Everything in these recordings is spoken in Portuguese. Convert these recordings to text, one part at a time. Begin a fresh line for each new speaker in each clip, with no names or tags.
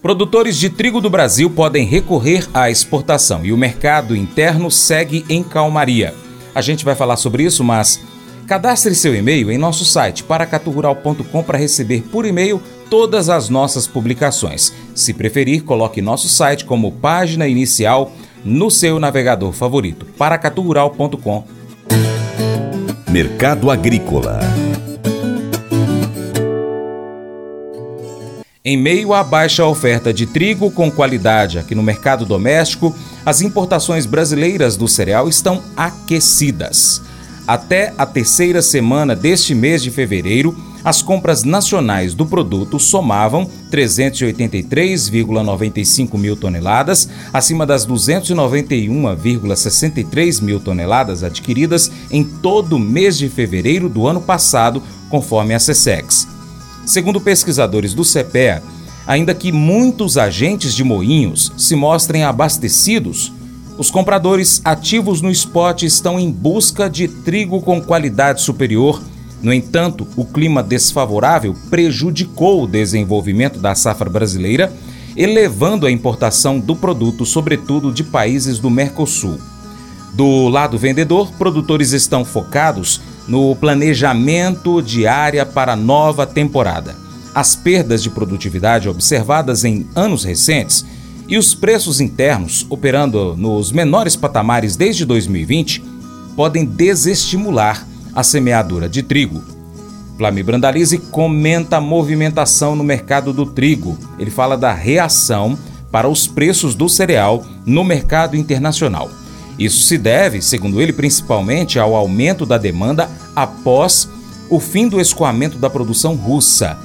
Produtores de trigo do Brasil podem recorrer à exportação e o mercado interno segue em calmaria. A gente vai falar sobre isso, mas cadastre seu e-mail em nosso site paracaturural.com para receber por e-mail todas as nossas publicações. Se preferir, coloque nosso site como página inicial no seu navegador favorito, paracaturural.com.
Mercado Agrícola
Em meio à baixa oferta de trigo com qualidade aqui no mercado doméstico, as importações brasileiras do cereal estão aquecidas. Até a terceira semana deste mês de fevereiro, as compras nacionais do produto somavam 383,95 mil toneladas, acima das 291,63 mil toneladas adquiridas em todo o mês de fevereiro do ano passado, conforme a SESEX. Segundo pesquisadores do CPEA, ainda que muitos agentes de moinhos se mostrem abastecidos, os compradores ativos no spot estão em busca de trigo com qualidade superior. No entanto, o clima desfavorável prejudicou o desenvolvimento da safra brasileira, elevando a importação do produto, sobretudo de países do Mercosul. Do lado vendedor, produtores estão focados no planejamento de área para nova temporada. As perdas de produtividade observadas em anos recentes e os preços internos operando nos menores patamares desde 2020 podem desestimular a semeadura de trigo. Flami Brandalize comenta a movimentação no mercado do trigo. Ele fala da reação para os preços do cereal no mercado internacional. Isso se deve, segundo ele, principalmente ao aumento da demanda após o fim do escoamento da produção russa.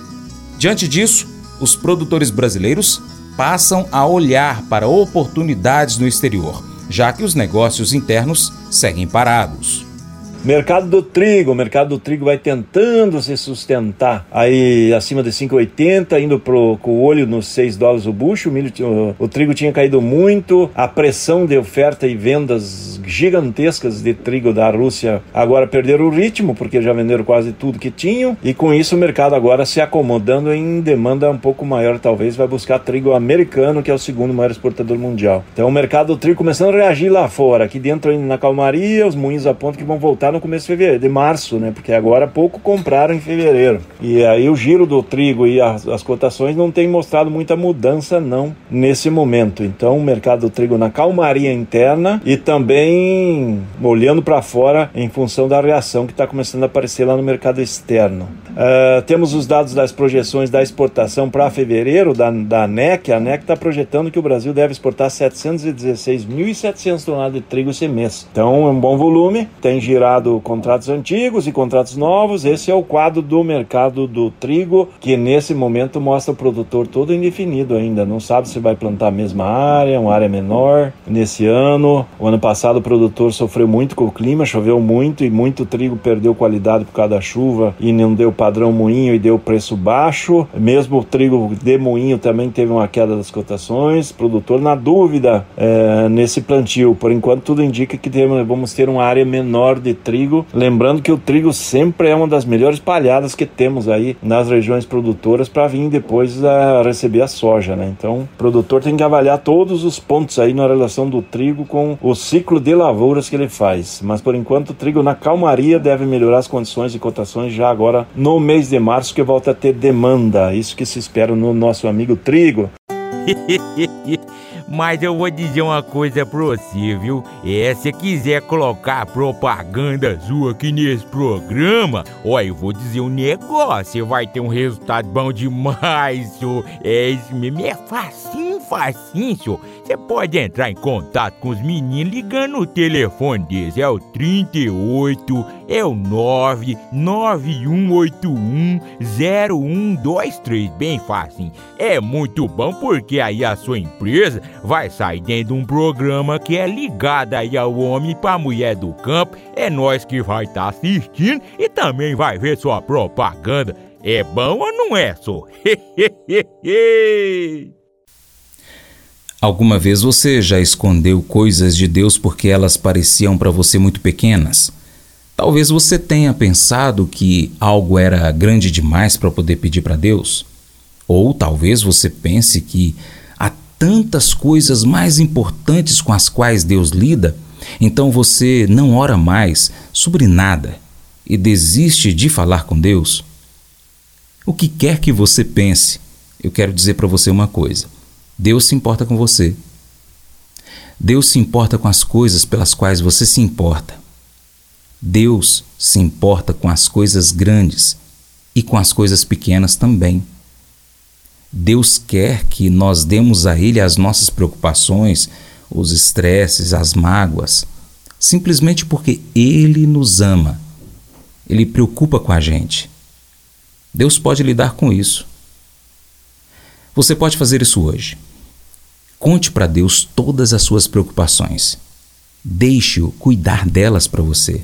Diante disso, os produtores brasileiros passam a olhar para oportunidades no exterior, já que os negócios internos seguem parados.
Mercado do trigo, o mercado do trigo vai tentando se sustentar aí acima de 5,80, indo pro, com o olho nos 6 dólares o bucho. O, milho, o, o trigo tinha caído muito, a pressão de oferta e vendas gigantescas de trigo da Rússia agora perderam o ritmo, porque já venderam quase tudo que tinham, e com isso o mercado agora se acomodando em demanda um pouco maior, talvez vai buscar trigo americano, que é o segundo maior exportador mundial. Então o mercado do trigo começando a reagir lá fora, aqui dentro ainda na calmaria, os moinhos apontam que vão voltar no começo de fevereiro, de março, né? Porque agora pouco compraram em fevereiro. E aí o giro do trigo e as, as cotações não tem mostrado muita mudança não nesse momento. Então o mercado do trigo na calmaria interna e também olhando para fora em função da reação que está começando a aparecer lá no mercado externo. Uh, temos os dados das projeções da exportação para fevereiro da, da ANEC. A ANEC está projetando que o Brasil deve exportar 716.700 toneladas de trigo esse mês. Então é um bom volume, tem girado contratos antigos e contratos novos. Esse é o quadro do mercado do trigo, que nesse momento mostra o produtor todo indefinido ainda. Não sabe se vai plantar a mesma área, uma área menor. Nesse ano, o ano passado o produtor sofreu muito com o clima, choveu muito e muito trigo perdeu qualidade por causa da chuva e não deu padrão moinho e deu preço baixo. Mesmo o trigo de moinho também teve uma queda das cotações. Produtor na dúvida é, nesse plantio. Por enquanto, tudo indica que temos, vamos ter uma área menor de trigo. Lembrando que o trigo sempre é uma das melhores palhadas que temos aí nas regiões produtoras para vir depois a receber a soja, né? Então, o produtor tem que avaliar todos os pontos aí na relação do trigo com o ciclo de lavouras que ele faz. Mas por enquanto, o trigo na calmaria deve melhorar as condições de cotações já agora no mês de março, que volta a ter demanda. Isso que se espera no nosso amigo trigo.
Mas eu vou dizer uma coisa pra você, viu? É, se quiser colocar propaganda sua aqui nesse programa, ó, eu vou dizer um negócio, você vai ter um resultado bom demais, senhor. É isso mesmo, é facinho, facinho, senhor. Você pode entrar em contato com os meninos ligando o telefone deles. É o 38, é o 99181 0123. Bem fácil. É muito bom porque aí a sua empresa vai sair dentro de um programa que é ligado aí ao homem para mulher do campo. É nós que vai estar tá assistindo e também vai ver sua propaganda. É bom ou não é, só?
Alguma vez você já escondeu coisas de Deus porque elas pareciam para você muito pequenas? Talvez você tenha pensado que algo era grande demais para poder pedir para Deus. Ou talvez você pense que há tantas coisas mais importantes com as quais Deus lida, então você não ora mais sobre nada e desiste de falar com Deus. O que quer que você pense, eu quero dizer para você uma coisa: Deus se importa com você. Deus se importa com as coisas pelas quais você se importa. Deus se importa com as coisas grandes e com as coisas pequenas também. Deus quer que nós demos a Ele as nossas preocupações, os estresses, as mágoas, simplesmente porque Ele nos ama. Ele preocupa com a gente. Deus pode lidar com isso. Você pode fazer isso hoje. Conte para Deus todas as suas preocupações. Deixe-o cuidar delas para você.